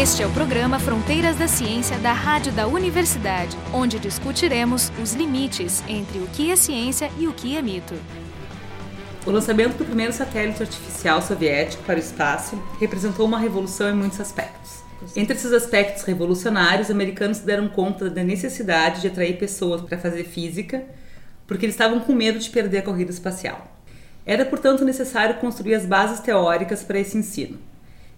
Este é o programa Fronteiras da Ciência da Rádio da Universidade, onde discutiremos os limites entre o que é ciência e o que é mito. O lançamento do primeiro satélite artificial soviético para o espaço representou uma revolução em muitos aspectos. Entre esses aspectos revolucionários, os americanos deram conta da necessidade de atrair pessoas para fazer física, porque eles estavam com medo de perder a corrida espacial. Era, portanto, necessário construir as bases teóricas para esse ensino.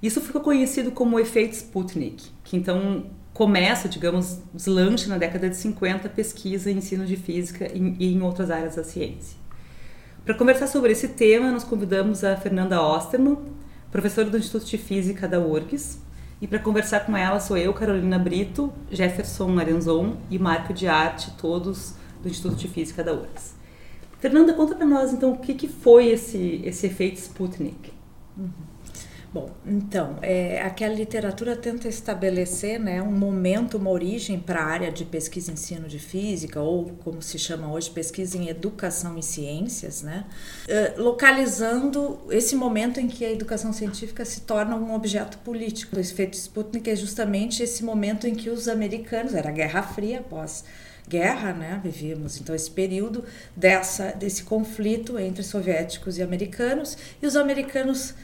Isso ficou conhecido como o efeito Sputnik, que então começa, digamos, deslancha na década de 50 pesquisa e ensino de física e em outras áreas da ciência. Para conversar sobre esse tema, nós convidamos a Fernanda Osterman, professora do Instituto de Física da URGS, e para conversar com ela sou eu, Carolina Brito, Jefferson Arenzon e Marco de Arte, todos do Instituto de Física da URGS. Fernanda, conta para nós então o que, que foi esse, esse efeito Sputnik. Uhum. Bom, então, é, aquela literatura tenta estabelecer né, um momento, uma origem para a área de pesquisa e ensino de física, ou como se chama hoje, pesquisa em educação e ciências, né, uh, localizando esse momento em que a educação científica se torna um objeto político. O efeito Sputnik é justamente esse momento em que os americanos, era a Guerra Fria, após guerra, né? Vivíamos então esse período dessa desse conflito entre soviéticos e americanos e os americanos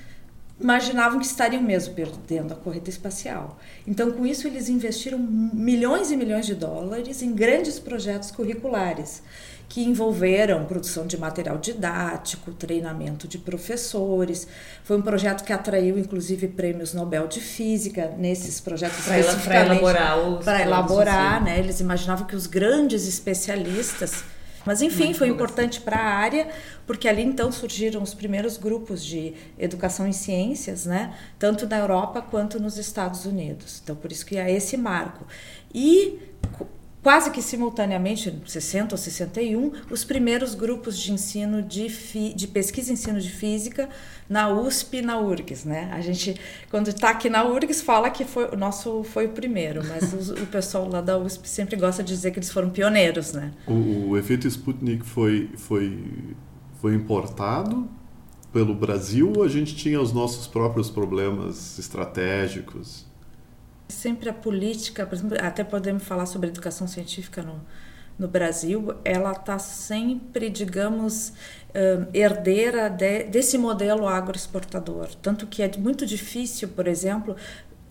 imaginavam que estariam mesmo perdendo a corrida espacial. Então, com isso, eles investiram milhões e milhões de dólares em grandes projetos curriculares que envolveram produção de material didático, treinamento de professores. Foi um projeto que atraiu, inclusive, prêmios Nobel de Física nesses projetos para elaborar os para elaborar, né? Eles imaginavam que os grandes especialistas mas enfim, foi importante para a área, porque ali então surgiram os primeiros grupos de educação em ciências, né? tanto na Europa quanto nos Estados Unidos. Então, por isso que há esse marco. E quase que simultaneamente, em 60 ou 61, os primeiros grupos de ensino de, fi, de pesquisa e ensino de física na USP e na URGS, né? A gente, quando está aqui na URGS, fala que foi, o nosso foi o primeiro, mas o, o, pessoal lá da USP sempre gosta de dizer que eles foram pioneiros, né? O, o efeito Sputnik foi, foi, foi importado pelo Brasil ou a gente tinha os nossos próprios problemas estratégicos? Sempre a política, por exemplo, até podemos falar sobre educação científica no, no Brasil, ela está sempre, digamos, herdeira de, desse modelo agroexportador. Tanto que é muito difícil, por exemplo,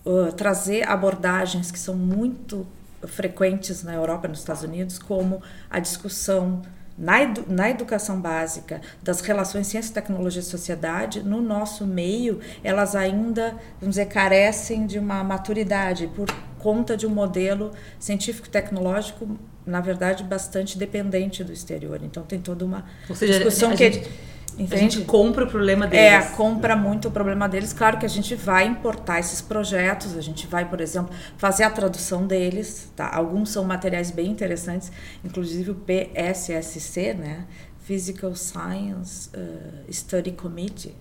uh, trazer abordagens que são muito frequentes na Europa e nos Estados Unidos, como a discussão na, edu na educação básica das relações ciência, tecnologia e sociedade, no nosso meio, elas ainda, vamos dizer, carecem de uma maturidade por conta de um modelo científico-tecnológico, na verdade, bastante dependente do exterior. Então, tem toda uma seja, discussão que... Gente Entende? A gente compra o problema é, deles. É, compra muito o problema deles. Claro que a gente vai importar esses projetos, a gente vai, por exemplo, fazer a tradução deles. Tá? Alguns são materiais bem interessantes, inclusive o PSSC, né? Physical Science uh, Study Committee.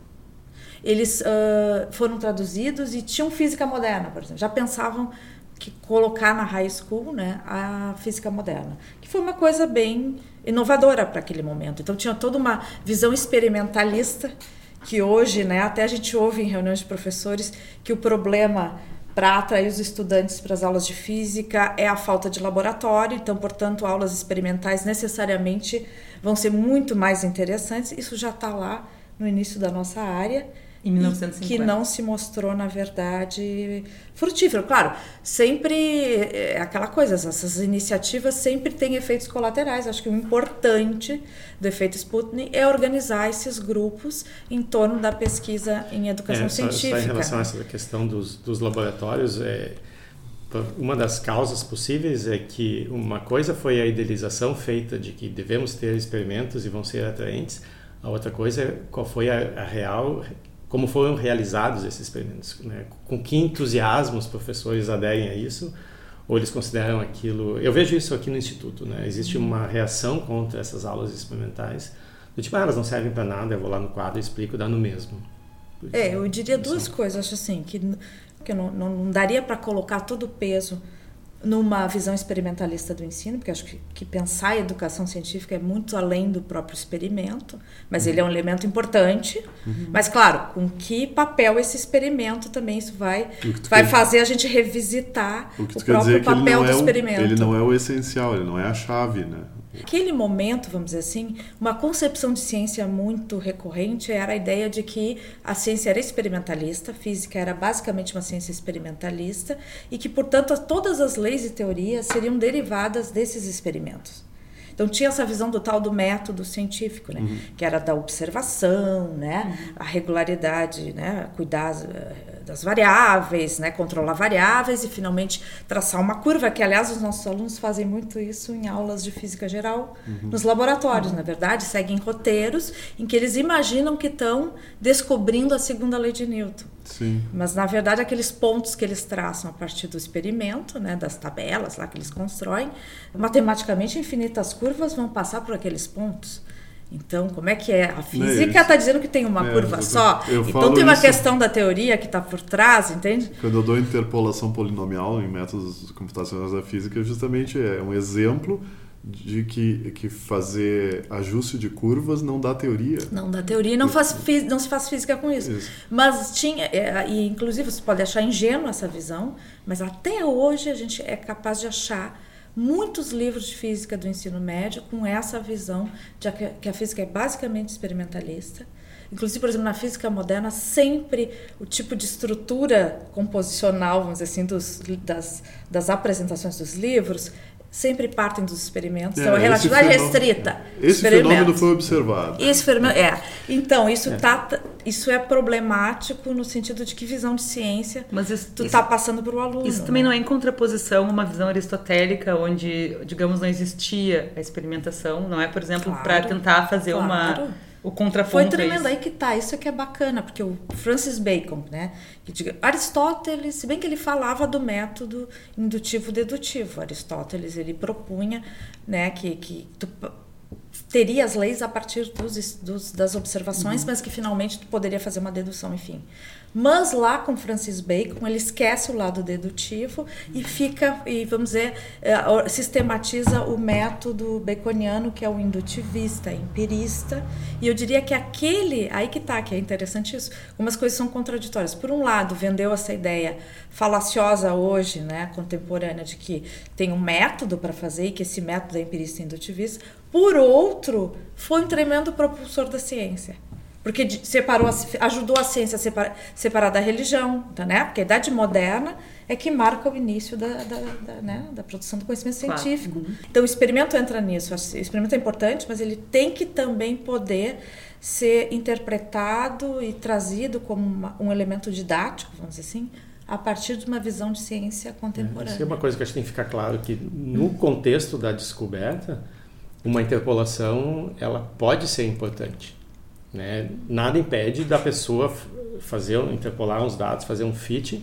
Eles uh, foram traduzidos e tinham física moderna, por exemplo. Já pensavam que colocar na high school né, a física moderna, que foi uma coisa bem inovadora para aquele momento. Então tinha toda uma visão experimentalista que hoje, né, até a gente ouve em reuniões de professores que o problema para atrair os estudantes para as aulas de física é a falta de laboratório, então, portanto, aulas experimentais necessariamente vão ser muito mais interessantes. Isso já está lá no início da nossa área em 1950. Que não se mostrou, na verdade, frutífero. Claro, sempre é aquela coisa, essas iniciativas sempre têm efeitos colaterais. Acho que o importante do efeito Sputnik é organizar esses grupos em torno da pesquisa em educação é, científica. Só, só em relação a essa questão dos, dos laboratórios, é, uma das causas possíveis é que uma coisa foi a idealização feita de que devemos ter experimentos e vão ser atraentes, a outra coisa é qual foi a, a real como foram realizados esses experimentos, né? com que entusiasmo os professores aderem a isso, ou eles consideram aquilo. Eu vejo isso aqui no instituto, né? Existe uma reação contra essas aulas experimentais, do tipo, ah, elas não servem para nada, eu vou lá no quadro, explico, dá no mesmo. É, eu diria duas coisas, acho assim, que, que não, não, não daria para colocar todo o peso numa visão experimentalista do ensino, porque acho que, que, pensar a educação científica é muito além do próprio experimento, mas uhum. ele é um elemento importante. Uhum. Mas, claro, com que papel esse experimento também isso vai, vai quer... fazer a gente revisitar o, o próprio papel do é experimento. ele não é o essencial, ele não é a chave, né? Naquele momento, vamos dizer assim, uma concepção de ciência muito recorrente era a ideia de que a ciência era experimentalista, a física era basicamente uma ciência experimentalista e que, portanto, todas as leis e teorias seriam derivadas desses experimentos. Então tinha essa visão do tal do método científico, né? Uhum. Que era da observação, né? Uhum. A regularidade, né? Cuidar das variáveis, né, controlar variáveis e finalmente traçar uma curva, que aliás os nossos alunos fazem muito isso em aulas de física geral, uhum. nos laboratórios, uhum. na verdade, seguem roteiros em que eles imaginam que estão descobrindo a segunda lei de Newton. Sim. Mas na verdade aqueles pontos que eles traçam a partir do experimento, né, das tabelas lá que eles constroem, matematicamente infinitas curvas vão passar por aqueles pontos. Então, como é que é? A física está é dizendo que tem uma é, curva só. Então, tem uma isso, questão da teoria que está por trás, entende? Quando eu dou interpolação polinomial em métodos computacionais da física, justamente é um exemplo de que, que fazer ajuste de curvas não dá teoria. Não dá teoria, não, faz, não se faz física com isso. isso. Mas tinha, é, e inclusive você pode achar ingênua essa visão, mas até hoje a gente é capaz de achar muitos livros de física do ensino médio com essa visão de que a física é basicamente experimentalista. Inclusive, por exemplo, na física moderna, sempre o tipo de estrutura composicional, vamos dizer assim, dos, das, das apresentações dos livros sempre partem dos experimentos. É, então, a relatividade fenômeno, restrita. Esse fenômeno foi observado. Esse fenômeno, é. Então, isso, é. Tá, isso é problemático no sentido de que visão de ciência Mas isso, tu está passando para o aluno. Isso também né? não é em contraposição a uma visão aristotélica onde, digamos, não existia a experimentação. Não é, por exemplo, claro, para tentar fazer claro. uma o contraponto. Foi tremendo, aí que tá, isso é que é bacana, porque o Francis Bacon, né? Aristóteles, se bem que ele falava do método indutivo-dedutivo, Aristóteles ele propunha, né, que, que tu teria as leis a partir dos, dos das observações, uhum. mas que finalmente tu poderia fazer uma dedução, enfim. Mas lá com Francis Bacon, ele esquece o lado dedutivo e fica, e vamos dizer, é, sistematiza o método baconiano, que é o indutivista, empirista. E eu diria que aquele, aí que tá, que é interessante isso, algumas coisas são contraditórias. Por um lado, vendeu essa ideia falaciosa hoje, né, contemporânea, de que tem um método para fazer e que esse método é empirista e indutivista. Por outro, foi um tremendo propulsor da ciência porque separou, ajudou a ciência a separar, separar da religião, tá, né? Porque a idade moderna é que marca o início da, da, da, né? da produção do conhecimento claro. científico. Uhum. Então o experimento entra nisso. O experimento é importante, mas ele tem que também poder ser interpretado e trazido como uma, um elemento didático, vamos dizer assim, a partir de uma visão de ciência contemporânea. É, isso é uma coisa que acho que tem que ficar claro que no contexto da descoberta, uma interpolação ela pode ser importante. Né? Nada impede da pessoa fazer, interpolar uns dados, fazer um fit,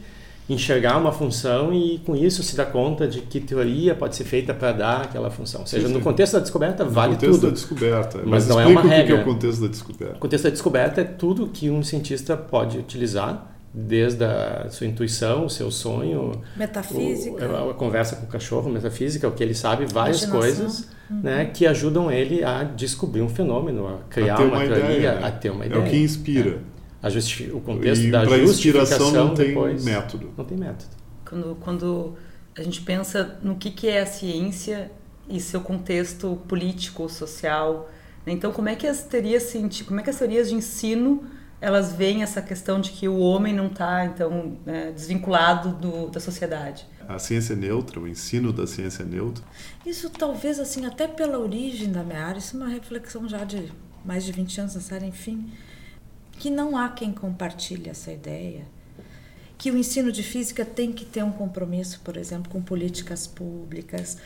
enxergar uma função e com isso se dar conta de que teoria pode ser feita para dar aquela função. Ou seja, sim, sim. no contexto da descoberta vale tudo. No contexto da descoberta. Mas, mas não é uma regra. O que é o contexto da descoberta? O contexto da descoberta é tudo que um cientista pode utilizar desde a sua intuição, o seu sonho, metafísica, o, a, conversa com o cachorro, metafísica, o que ele sabe, várias coisas, uhum. né, que ajudam ele a descobrir um fenômeno, a criar a uma, uma, teoria, ideia, a ter uma ideia. É o que inspira. É. O contexto e da justificação não tem depois, método. Não tem método. Quando, quando a gente pensa no que, que é a ciência e seu contexto político, social, né? então como é que as teorias como é que as teorias de ensino elas veem essa questão de que o homem não está então é, desvinculado do, da sociedade. A ciência é neutra, o ensino da ciência é neutra. Isso talvez assim até pela origem da minha área, isso é uma reflexão já de mais de 20 anos nessa área, enfim, que não há quem compartilhe essa ideia, que o ensino de física tem que ter um compromisso, por exemplo, com políticas públicas.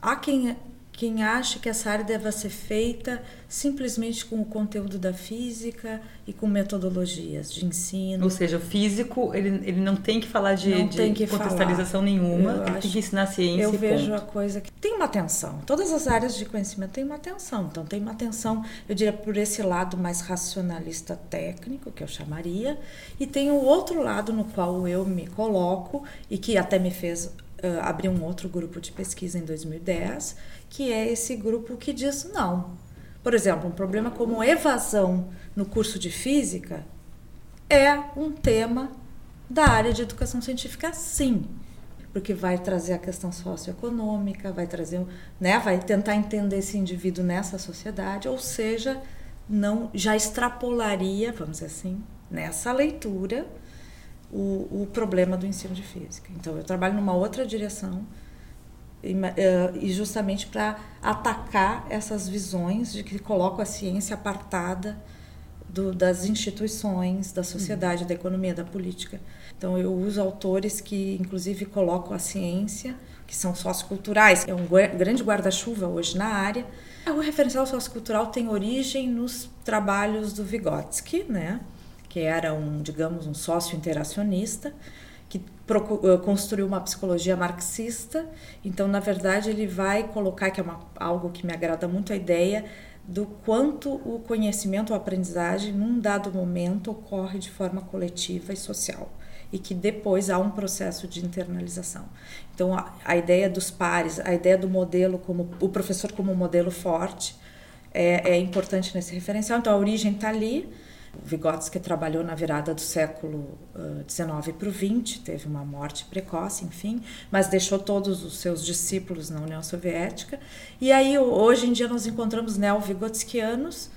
Há quem quem acha que essa área deve ser feita simplesmente com o conteúdo da física e com metodologias de ensino. Ou seja, o físico ele, ele não tem que falar de, de que contextualização falar. nenhuma, eu ele tem que ensinar ciência. Eu vejo ponto. a coisa que tem uma atenção. Todas as áreas de conhecimento têm uma atenção. Então tem uma atenção, eu diria, por esse lado mais racionalista técnico, que eu chamaria, e tem o outro lado no qual eu me coloco e que até me fez uh, abrir um outro grupo de pesquisa em 2010, que é esse grupo que diz não. Por exemplo, um problema como evasão no curso de física é um tema da área de educação científica, sim, porque vai trazer a questão socioeconômica, vai trazer, né, vai tentar entender esse indivíduo nessa sociedade, ou seja, não já extrapolaria, vamos dizer assim, nessa leitura o, o problema do ensino de física. Então, eu trabalho numa outra direção e, eh, e justamente para atacar essas visões de que colocam a ciência apartada do, das instituições, da sociedade, da economia, da política. Então, eu uso autores que, inclusive, colocam a ciência, que são socioculturais, é um grande guarda-chuva hoje na área. O referencial sociocultural tem origem nos trabalhos do Vygotsky, né? Que era um, digamos, um sócio interacionista, que eh, construiu uma psicologia marxista. Então, na verdade, ele vai colocar, que é uma, algo que me agrada muito, a ideia do quanto o conhecimento, a aprendizagem, num dado momento, ocorre de forma coletiva e social e que depois há um processo de internalização. Então, a, a ideia dos pares, a ideia do modelo como o professor como modelo forte é, é importante nesse referencial. Então, a origem está ali Vygotsky trabalhou na virada do século XIX para o XX, teve uma morte precoce, enfim, mas deixou todos os seus discípulos na União Soviética. E aí, hoje em dia, nós encontramos neo-vigotskianos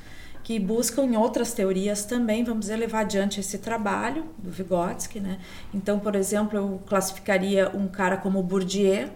que buscam em outras teorias também, vamos dizer, levar adiante esse trabalho do Vygotsky. Né? Então, por exemplo, eu classificaria um cara como Bourdieu,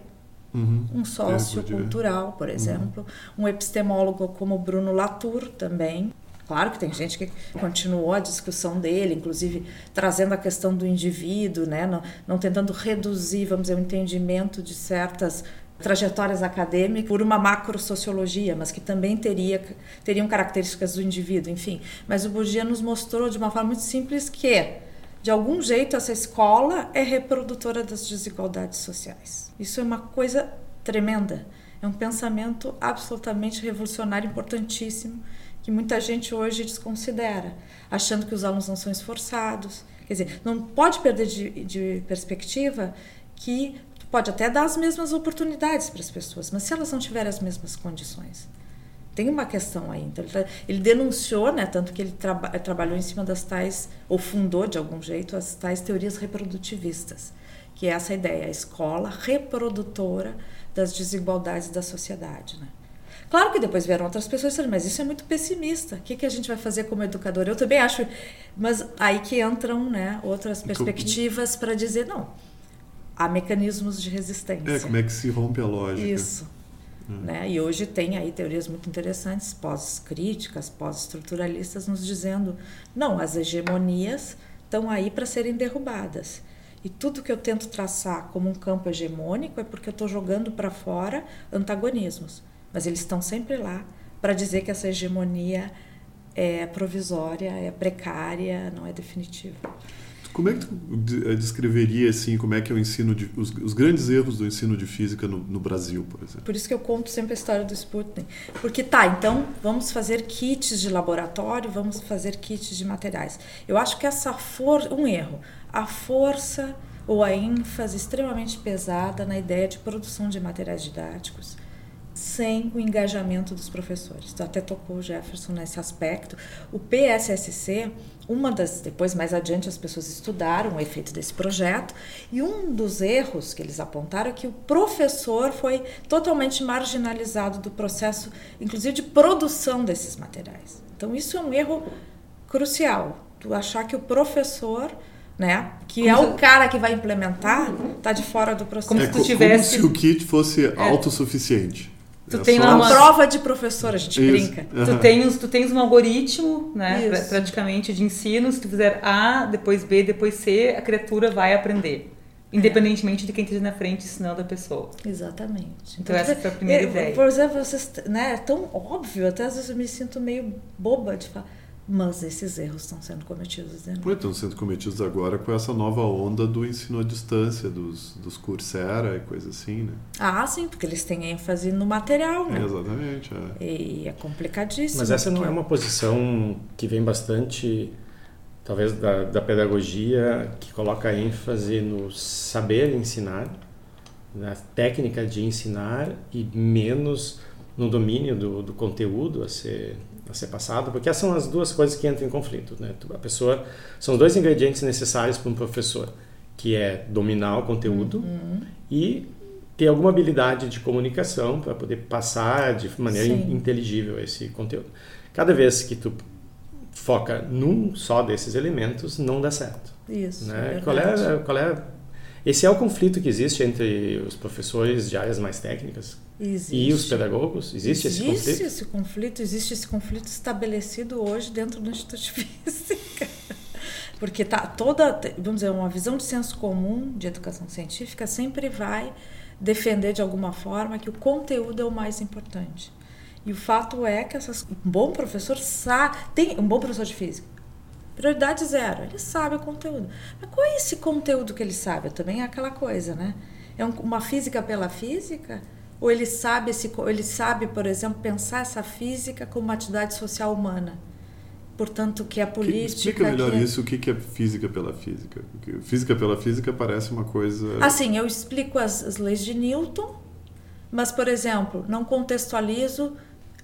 Uhum. um sócio é, cultural, por exemplo, uhum. um epistemólogo como Bruno Latour também, Claro que tem gente que continuou a discussão dele, inclusive trazendo a questão do indivíduo, né? não, não tentando reduzir, vamos dizer, o entendimento de certas trajetórias acadêmicas por uma macro-sociologia, mas que também teria, teriam características do indivíduo, enfim. Mas o Bourdieu nos mostrou de uma forma muito simples que, de algum jeito, essa escola é reprodutora das desigualdades sociais. Isso é uma coisa tremenda. É um pensamento absolutamente revolucionário, importantíssimo, que muita gente hoje desconsidera, achando que os alunos não são esforçados. Quer dizer, não pode perder de, de perspectiva que pode até dar as mesmas oportunidades para as pessoas, mas se elas não tiverem as mesmas condições. Tem uma questão aí. Então, ele, tá, denunciou, né, tanto que ele traba, trabalhou em cima das tais, ou fundou de algum jeito, as tais teorias reprodutivistas, que é essa ideia, a escola reprodutora das desigualdades da sociedade. Né? Claro que depois vieram outras pessoas disseram, mas isso é muito pessimista. O que, que a gente vai fazer como educador? Eu também acho, mas aí que entram né, outras perspectivas para dizer, não, há mecanismos de resistência. É, como é que se rompe a lógica. Isso. Hum. Né? E hoje tem aí teorias muito interessantes, pós-críticas, pós-estruturalistas, nos dizendo, não, as hegemonias estão aí para serem derrubadas. E tudo que eu tento traçar como um campo hegemônico é porque eu estou jogando para fora antagonismos mas eles estão sempre lá para dizer que essa hegemonia é provisória, é precária, não é definitiva. Como é que tu eh, descreveria assim como é que é o ensino de os, os grandes erros do ensino de física no, no, Brasil, por exemplo? Por isso que eu conto sempre a história do Sputnik, porque tá, então vamos fazer kits de laboratório, vamos fazer kits de materiais. Eu acho que essa for um erro, a força ou a ênfase extremamente pesada na ideia de produção de materiais didáticos sem o engajamento dos professores. Então, até tocou o Jefferson nesse aspecto. O PSSC, uma das depois mais adiante as pessoas estudaram o efeito desse projeto e um dos erros que eles apontaram é que o professor foi totalmente marginalizado do processo, inclusive de produção desses materiais. Então, isso é um erro crucial. Tu achar que o professor né? Que como é o cara que vai implementar, tá de fora do processo. Como se, tu tivesse... como se o kit fosse é. autossuficiente. Tu é tem uma prova de professor, a gente Isso. brinca. Uhum. Tu, tens, tu tens um algoritmo, né, Isso. praticamente, de ensino. Se tu fizer A, depois B, depois C, a criatura vai aprender. Independentemente é. de quem esteja na frente ensinando a pessoa. Exatamente. Então, então essa foi a primeira é, ideia. Por exemplo, vocês, né, é tão óbvio, até às vezes eu me sinto meio boba de falar mas esses erros estão sendo cometidos. Né? Estão sendo cometidos agora com essa nova onda do ensino à distância, dos, dos Coursera e coisa assim, né? Ah, sim, porque eles têm ênfase no material, né? É, exatamente. É. E é complicadíssimo. Mas essa não é uma posição que vem bastante, talvez, da, da pedagogia, que coloca ênfase no saber ensinar, na técnica de ensinar e menos no domínio do, do conteúdo a ser a ser passado, porque essas são as duas coisas que entram em conflito, né? A pessoa são os dois ingredientes necessários para um professor, que é dominar o conteúdo uhum. e ter alguma habilidade de comunicação para poder passar de maneira Sim. inteligível esse conteúdo. Cada vez que tu foca num só desses elementos, não dá certo. Isso. Né? É qual, é, qual é esse é o conflito que existe entre os professores de áreas mais técnicas existe. e os pedagogos? Existe, existe esse conflito? Existe esse conflito, existe esse conflito estabelecido hoje dentro do Instituto de Física. Porque tá toda, vamos dizer, uma visão de senso comum de educação científica sempre vai defender de alguma forma que o conteúdo é o mais importante. E o fato é que essas, um bom professor sabe, tem um bom professor de física. Prioridade zero, ele sabe o conteúdo. Mas qual é esse conteúdo que ele sabe? Também é aquela coisa, né? É um, uma física pela física? Ou ele sabe, esse, ele sabe, por exemplo, pensar essa física como uma atividade social humana? portanto, que é a política. Explica melhor que... isso, o que é física pela física? Porque física pela física parece uma coisa. Assim, eu explico as, as leis de Newton, mas, por exemplo, não contextualizo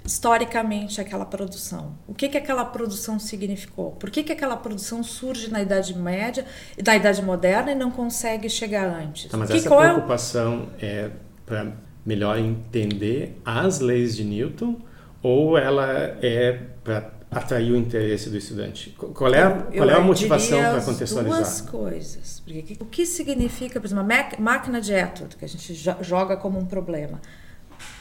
historicamente aquela produção. O que, que aquela produção significou? Por que, que aquela produção surge na Idade Média, na Idade Moderna e não consegue chegar antes? Tá, mas que, essa preocupação é, é para melhor entender as leis de Newton ou ela é para atrair o interesse do estudante? Qual é a, qual é a motivação para contextualizar? Duas coisas. Porque, o que significa, por exemplo, a máquina de Etude, que a gente joga como um problema?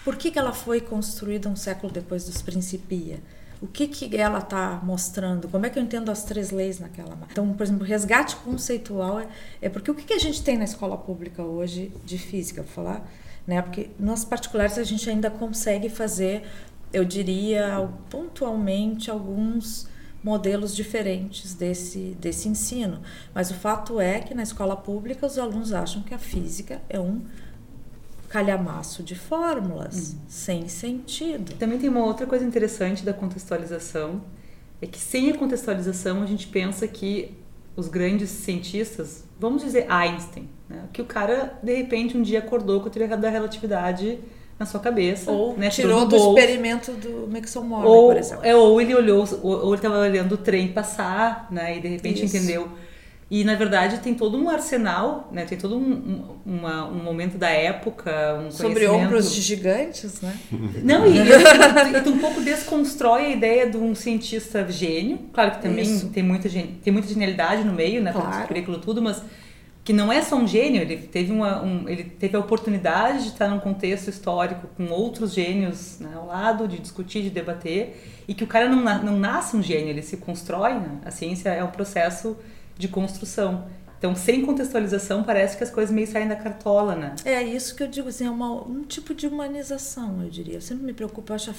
Por que, que ela foi construída um século depois dos Principia? O que, que ela está mostrando? Como é que eu entendo as três leis naquela Então, por exemplo, resgate conceitual é, é porque o que, que a gente tem na escola pública hoje de física, vou falar, né? Porque nas particulares a gente ainda consegue fazer eu diria pontualmente alguns modelos diferentes desse, desse ensino. Mas o fato é que na escola pública os alunos acham que a física é um calhamaço de fórmulas, hum. sem sentido. Também tem uma outra coisa interessante da contextualização, é que sem a contextualização a gente pensa que os grandes cientistas, vamos dizer Einstein, né? que o cara de repente um dia acordou com a teoria da relatividade na sua cabeça. Ou né, tirou do, do experimento do Maxwell Morley, ou, por exemplo. É, ou ele olhou, ou, ele estava olhando o trem passar, né, e de repente Isso. entendeu. E na verdade tem todo um arsenal, né? Tem todo um, uma, um momento da época, um sobre ombros de gigantes, né? Não e, e, um pouco desconstrói a ideia de um cientista gênio. Claro que também tem muita tem muita genialidade no meio, né? Claro. currículo tudo, mas que não é só um gênio, ele teve, uma, um, ele teve a oportunidade de estar num contexto histórico com outros gênios né, ao lado, de discutir, de debater, e que o cara não, não nasce um gênio, ele se constrói, né? a ciência é um processo de construção. Então, sem contextualização, parece que as coisas meio saem da cartola, né? É isso que eu digo, assim, é uma, um tipo de humanização, eu diria. Eu sempre me preocupo, eu acho a,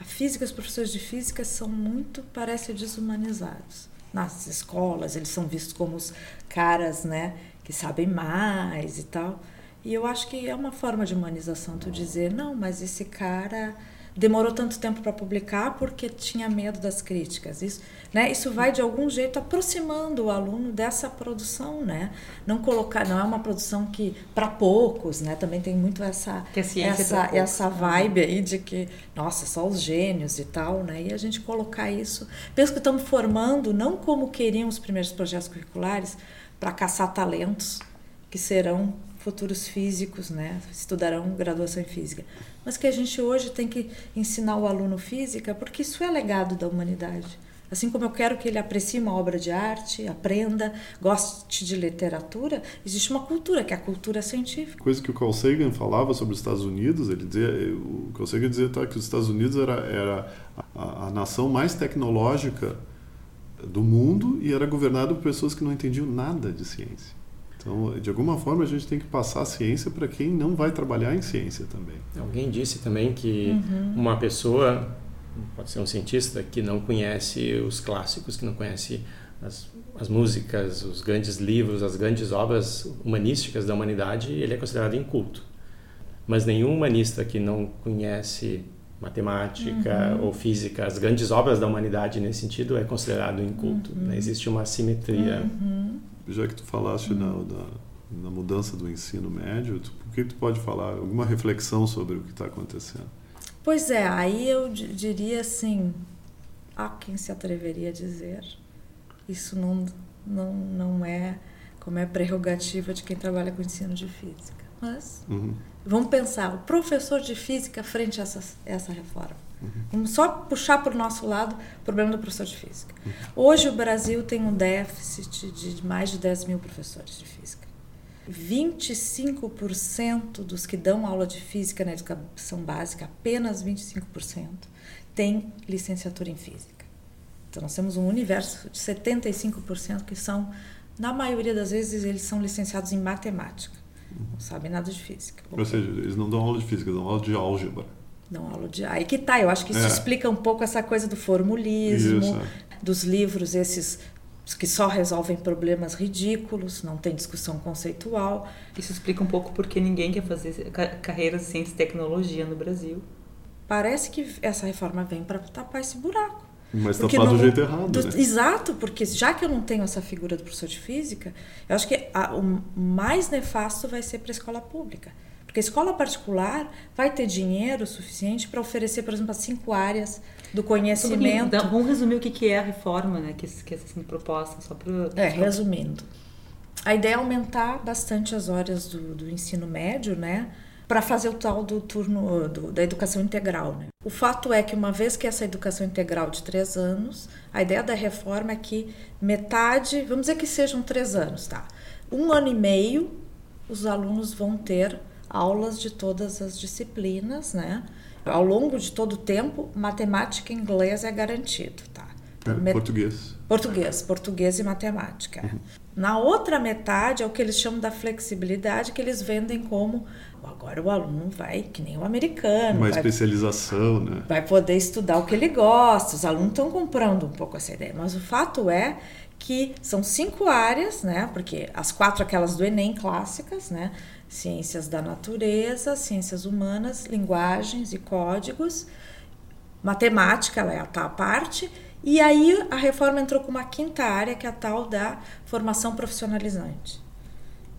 a física, os professores de física são muito, parece, desumanizados. Nas escolas, eles são vistos como os caras, né, que sabem mais e tal. E eu acho que é uma forma de humanização tu dizer, não, mas esse cara demorou tanto tempo para publicar porque tinha medo das críticas. Isso, né? Isso vai de algum jeito aproximando o aluno dessa produção, né? Não colocar, não é uma produção que para poucos, né? Também tem muito essa essa essa vibe aí de que, nossa, só os gênios e tal, né? E a gente colocar isso, penso que estamos formando não como queriam os primeiros projetos curriculares, para caçar talentos que serão futuros físicos, né? Estudarão graduação em física. Mas que a gente hoje tem que ensinar o aluno física, porque isso é legado da humanidade. Assim como eu quero que ele aprecie uma obra de arte, aprenda, goste de literatura, existe uma cultura, que é a cultura científica. Coisa que o Carl Sagan falava sobre os Estados Unidos, ele dizia, o Carl Sagan dizia tá, que os Estados Unidos era, era a, a nação mais tecnológica do mundo e era governado por pessoas que não entendiam nada de ciência. Então, de alguma forma, a gente tem que passar a ciência para quem não vai trabalhar em ciência também. Alguém disse também que uhum. uma pessoa, pode ser um cientista, que não conhece os clássicos, que não conhece as, as músicas, os grandes livros, as grandes obras humanísticas da humanidade, ele é considerado inculto. Mas nenhum humanista que não conhece matemática uhum. ou física, as grandes obras da humanidade nesse sentido é considerado inculto. Uhum. Né? Existe uma simetria. Uhum. Já que tu falaste uhum. da, na mudança do ensino médio. Tu, o que tu pode falar? Alguma reflexão sobre o que está acontecendo? Pois é, aí eu diria assim, há quem se atreveria a dizer, isso não, não, não é como é prerrogativa de quem trabalha com ensino de física. Mas uhum. vamos pensar, o professor de física frente a essa, essa reforma. Uhum. Vamos só puxar para o nosso lado o problema do professor de física. Uhum. Hoje o Brasil tem um déficit de mais de 10 mil professores de física. 25% dos que dão aula de física na educação básica, apenas 25%, têm licenciatura em física. Então nós temos um universo de 75% que são, na maioria das vezes, eles são licenciados em matemática. Não sabem nada de física. Ou seja, eles não dão aula de física, dão aula de álgebra. Dão aula de. Aí que tá, eu acho que isso é. explica um pouco essa coisa do formulismo, isso, é. dos livros, esses que só resolvem problemas ridículos, não tem discussão conceitual. Isso explica um pouco porque ninguém quer fazer carreiras de ciência e tecnologia no Brasil. Parece que essa reforma vem para tapar esse buraco. Mas tapar do jeito errado. Do, né? Exato, porque já que eu não tenho essa figura do professor de física, eu acho que a, o mais nefasto vai ser para a escola pública. Porque a escola particular vai ter dinheiro suficiente para oferecer, por exemplo, as cinco áreas do conhecimento. Um vamos resumir o que é a reforma né, que, que está sendo proposta, só para. É, resumindo. A ideia é aumentar bastante as horas do, do ensino médio, né? Para fazer o tal do turno do, da educação integral. Né? O fato é que, uma vez que essa educação integral de três anos, a ideia da reforma é que metade, vamos dizer que sejam três anos, tá? Um ano e meio, os alunos vão ter aulas de todas as disciplinas, né? Ao longo de todo o tempo, matemática e inglês é garantido, tá? É, português. Português, português e matemática. Uhum. Na outra metade é o que eles chamam da flexibilidade, que eles vendem como agora o aluno vai, que nem o americano. Uma vai, especialização, né? Vai poder estudar o que ele gosta. Os alunos estão comprando um pouco essa ideia. Mas o fato é que são cinco áreas, né? Porque as quatro aquelas do Enem clássicas, né? ciências da natureza, ciências humanas, linguagens e códigos, matemática, ela é a tal parte, e aí a reforma entrou com uma quinta área, que é a tal da formação profissionalizante.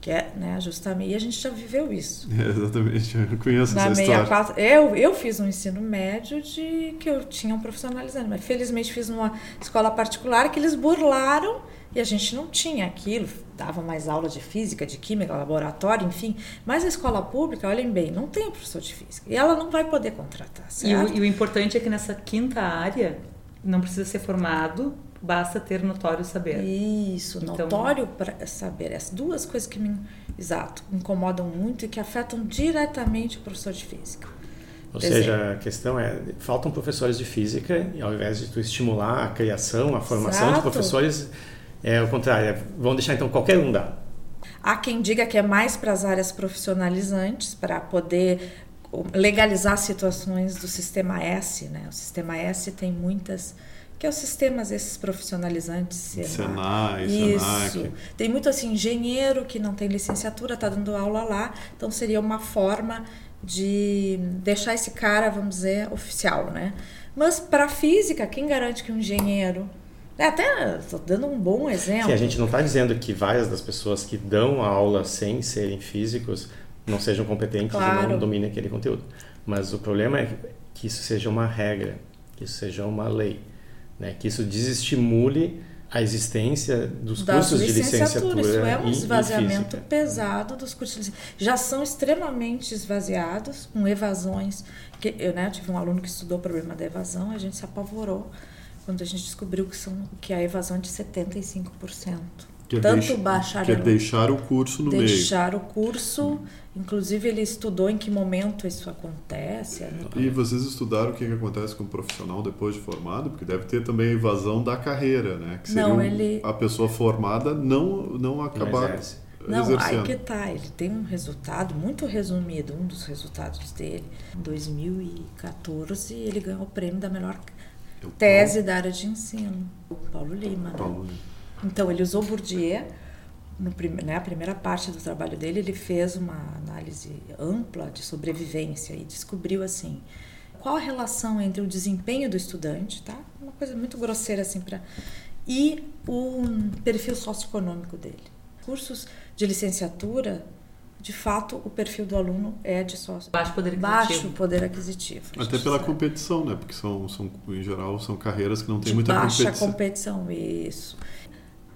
Que é, né, justamente, e a gente já viveu isso. É, exatamente, eu conheço Na essa 64, história. Eu, eu fiz um ensino médio de que eu tinha um profissionalizante, mas felizmente fiz numa escola particular que eles burlaram e a gente não tinha aquilo, dava mais aula de física, de química, laboratório, enfim. Mas a escola pública, olhem bem, não tem professor de física. E ela não vai poder contratar, certo? E o, e o importante é que nessa quinta área não precisa ser formado, basta ter notório saber. Isso, então, notório para saber. Essas duas coisas que me, exato, incomodam muito e que afetam diretamente o professor de física. Ou seja, a questão é, faltam professores de física e ao invés de tu estimular a criação, a formação Exato. de professores, é o contrário, é, vão deixar então qualquer um dar. Há quem diga que é mais para as áreas profissionalizantes, para poder legalizar situações do sistema S, né? O sistema S tem muitas que é os sistemas esses profissionalizantes, Senai, Isso. Senac. Tem muito assim engenheiro que não tem licenciatura, está dando aula lá, então seria uma forma de deixar esse cara, vamos dizer, oficial, né? Mas para física, quem garante que um engenheiro é, até estou dando um bom exemplo. Sim, a gente não está dizendo que várias das pessoas que dão aula sem serem físicos não sejam competentes claro. e não dominem aquele conteúdo. Mas o problema é que isso seja uma regra, que isso seja uma lei, né? que isso desestimule a existência dos das cursos de licenciatura. Isso é um esvaziamento pesado dos cursos de Já são extremamente esvaziados, com evasões. Que, eu né, tive um aluno que estudou o problema da evasão, a gente se apavorou quando a gente descobriu que, são, que a evasão é de 75%. Quer Tanto deixa, bacharel. Quer deixar o curso no deixar meio. Deixar o curso. Inclusive, ele estudou em que momento isso acontece. Né? E vocês estudaram o que, que acontece com o profissional depois de formado? Porque deve ter também a evasão da carreira, né? Que seria não, ele... a pessoa formada não, não acabar. Não, não aí que tá. Ele tem um resultado muito resumido. Um dos resultados dele, em 2014, ele ganhou o prêmio da melhor tese da área de ensino, o Paulo Lima. Né? Paulo Lima. Então, ele usou Bourdieu, no, né, a primeira parte do trabalho dele, ele fez uma análise ampla de sobrevivência e descobriu assim qual a relação entre o desempenho do estudante, tá? Uma coisa muito grosseira assim para e o perfil socioeconômico dele. cursos de licenciatura, de fato, o perfil do aluno é de sócio. Baixo poder aquisitivo. Baixo poder aquisitivo. Até pela sabe. competição, né? Porque são, são, em geral, são carreiras que não têm de muita baixa competição. competição, isso.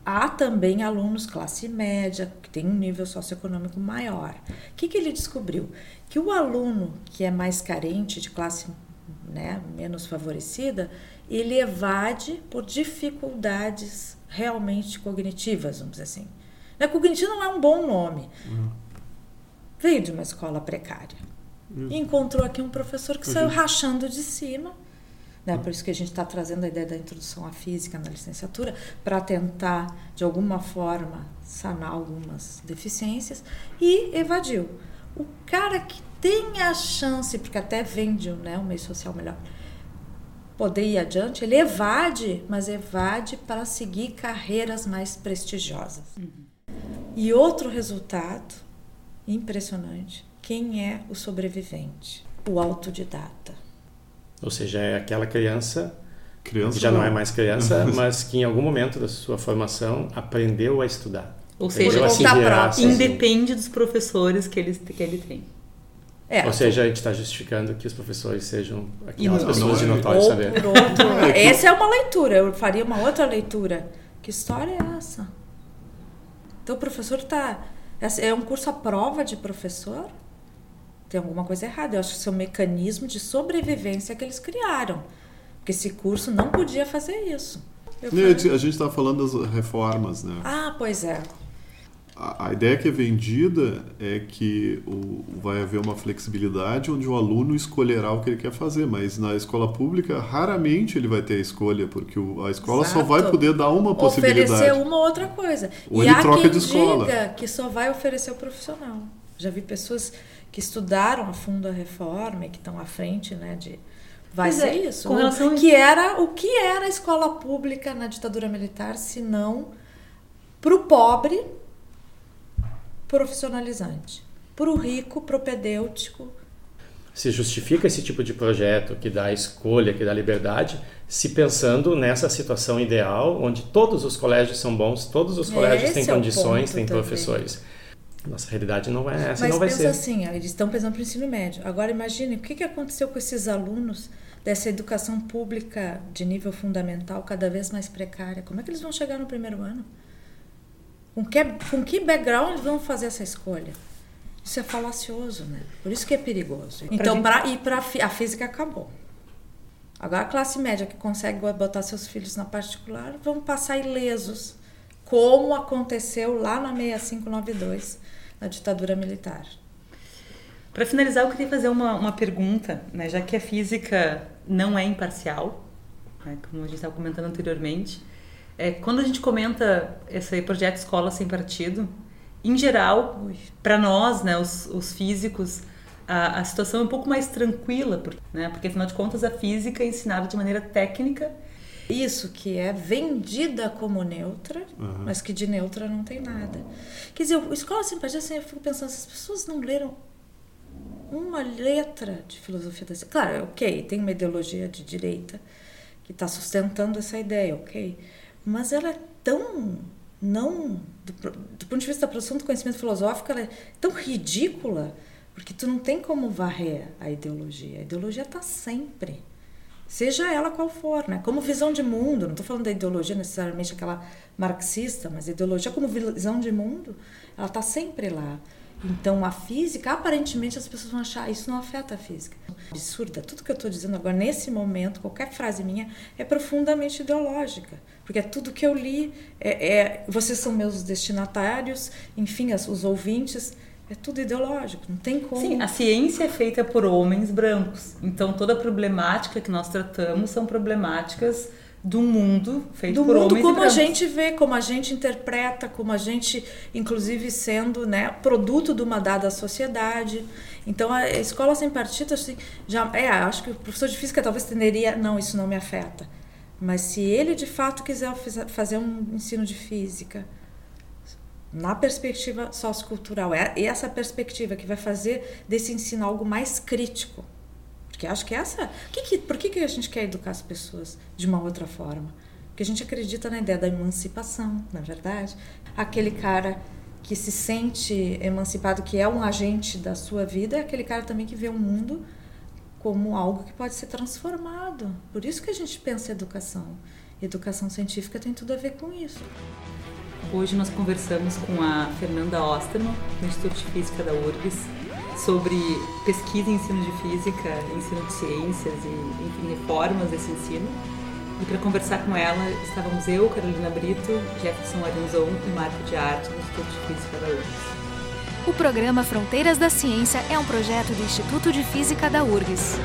Há também alunos classe média, que tem um nível socioeconômico maior. O que, que ele descobriu? Que o aluno que é mais carente, de classe né, menos favorecida, ele evade por dificuldades realmente cognitivas, vamos dizer assim. Né, cognitivo não é um bom nome. Uhum. Veio de uma escola precária. Uhum. E encontrou aqui um professor que uhum. saiu rachando de cima. Né? Por isso que a gente está trazendo a ideia da introdução à física na licenciatura, para tentar, de alguma forma, sanar algumas deficiências. E evadiu. O cara que tem a chance, porque até vende né, um meio social melhor, poder ir adiante, ele evade, mas evade para seguir carreiras mais prestigiosas. Uhum. E outro resultado impressionante: quem é o sobrevivente? O autodidata. Ou seja, é aquela criança, criança que já não, não é mais criança, mas que em algum momento da sua formação aprendeu a estudar. Ou seja, se independe dos professores que ele, que ele tem. É, Ou seja, a gente está justificando que os professores sejam aquelas pessoas de notório ou saber. Por outro, essa é uma leitura, eu faria uma outra leitura. Que história é essa? Então o professor está. É um curso à prova de professor? Tem alguma coisa errada. Eu acho que isso é um mecanismo de sobrevivência que eles criaram. Porque esse curso não podia fazer isso. Falei... A gente está falando das reformas, né? Ah, pois é a, a, ideia que é vendida é que o, vai haver uma flexibilidade onde o aluno escolherá o que ele quer fazer, mas na escola pública raramente ele vai ter a escolha, porque o, a escola Exato. só vai poder dar uma possibilidade. Oferecer uma outra coisa. Ou e ele troca de escola. diga que só vai oferecer o profissional. Já vi pessoas que estudaram a fundo a reforma e que estão à frente, né, de vai ser é, isso. Com relação que era o que era a escola pública na ditadura militar, se não para o pobre profissionalizante. Para o rico, propedêutico. Se justifica esse tipo de projeto que dá escolha, que dá liberdade, se pensando nessa situação ideal, onde todos os colégios são bons, todos os colégios Esse têm é condições, têm também. professores. Nossa realidade não é essa, Mas não vai pensa ser. assim, eles estão pensando para o ensino médio. Agora imagine o que, que aconteceu com esses alunos dessa educação pública de nível fundamental cada vez mais precária. Como é que eles vão chegar no primeiro ano? Com que, com que background vão fazer essa escolha? Isso é falacioso, né? Por isso que é perigoso. Então, pra, e para a física acabou. Agora a classe média que consegue botar seus filhos na particular vão passar ilesos, como aconteceu lá na 6592, na ditadura militar. Para finalizar, eu queria fazer uma, uma pergunta, né? já que a física não é imparcial, né? como a gente estava comentando anteriormente. É, quando a gente comenta esse projeto Escola Sem Partido, em geral, para nós, né, os, os físicos, a, a, situação é um pouco mais tranquila, porque, né, porque afinal de contas a física é ensinada de maneira técnica. Isso, que é vendida como neutra, uhum. mas que de neutra não tem nada. Quer dizer, o Escola Sem Partido, assim, eu fico pensando, as pessoas não leram uma letra de filosofia da ciência. Claro, ok, tem uma ideologia de direita que está sustentando essa ideia, ok mas ela é tão não do, do, ponto de vista da produção do conhecimento filosófico ela é tão ridícula porque tu não tem como varrer a ideologia a ideologia está sempre seja ela qual for né como visão de mundo não estou falando da ideologia necessariamente aquela marxista mas ideologia como visão de mundo ela está sempre lá então, a física, aparentemente as pessoas vão achar isso não afeta a física. Absurda. Tudo que eu estou dizendo agora, nesse momento, qualquer frase minha é profundamente ideológica. Porque é tudo que eu li, é, é vocês são meus destinatários, enfim, as, os ouvintes. É tudo ideológico, não tem como. Sim, a ciência é feita por homens brancos. Então, toda a problemática que nós tratamos são problemáticas do mundo feito do por mundo homens como a gente vê, como a gente interpreta, como a gente, inclusive, sendo né, produto de uma dada sociedade. Então, a escola sem partido, assim, já, é, acho que o professor de física talvez tenderia, não, isso não me afeta. Mas se ele de fato quiser fazer um ensino de física na perspectiva sociocultural, é essa perspectiva que vai fazer desse ensino algo mais crítico, porque acho que essa. Que que, por que, que a gente quer educar as pessoas de uma outra forma? Porque a gente acredita na ideia da emancipação, na verdade. Aquele cara que se sente emancipado, que é um agente da sua vida, é aquele cara também que vê o mundo como algo que pode ser transformado. Por isso que a gente pensa educação. Educação científica tem tudo a ver com isso. Hoje nós conversamos com a Fernanda Osterman, do Instituto de Física da URGS, sobre pesquisa em ensino de física, ensino de ciências e, enfim, reformas desse ensino. E para conversar com ela estávamos eu, Carolina Brito, Jefferson Arinzon e Marco de Arte, do Instituto de Física da URGS. O programa Fronteiras da Ciência é um projeto do Instituto de Física da URGS.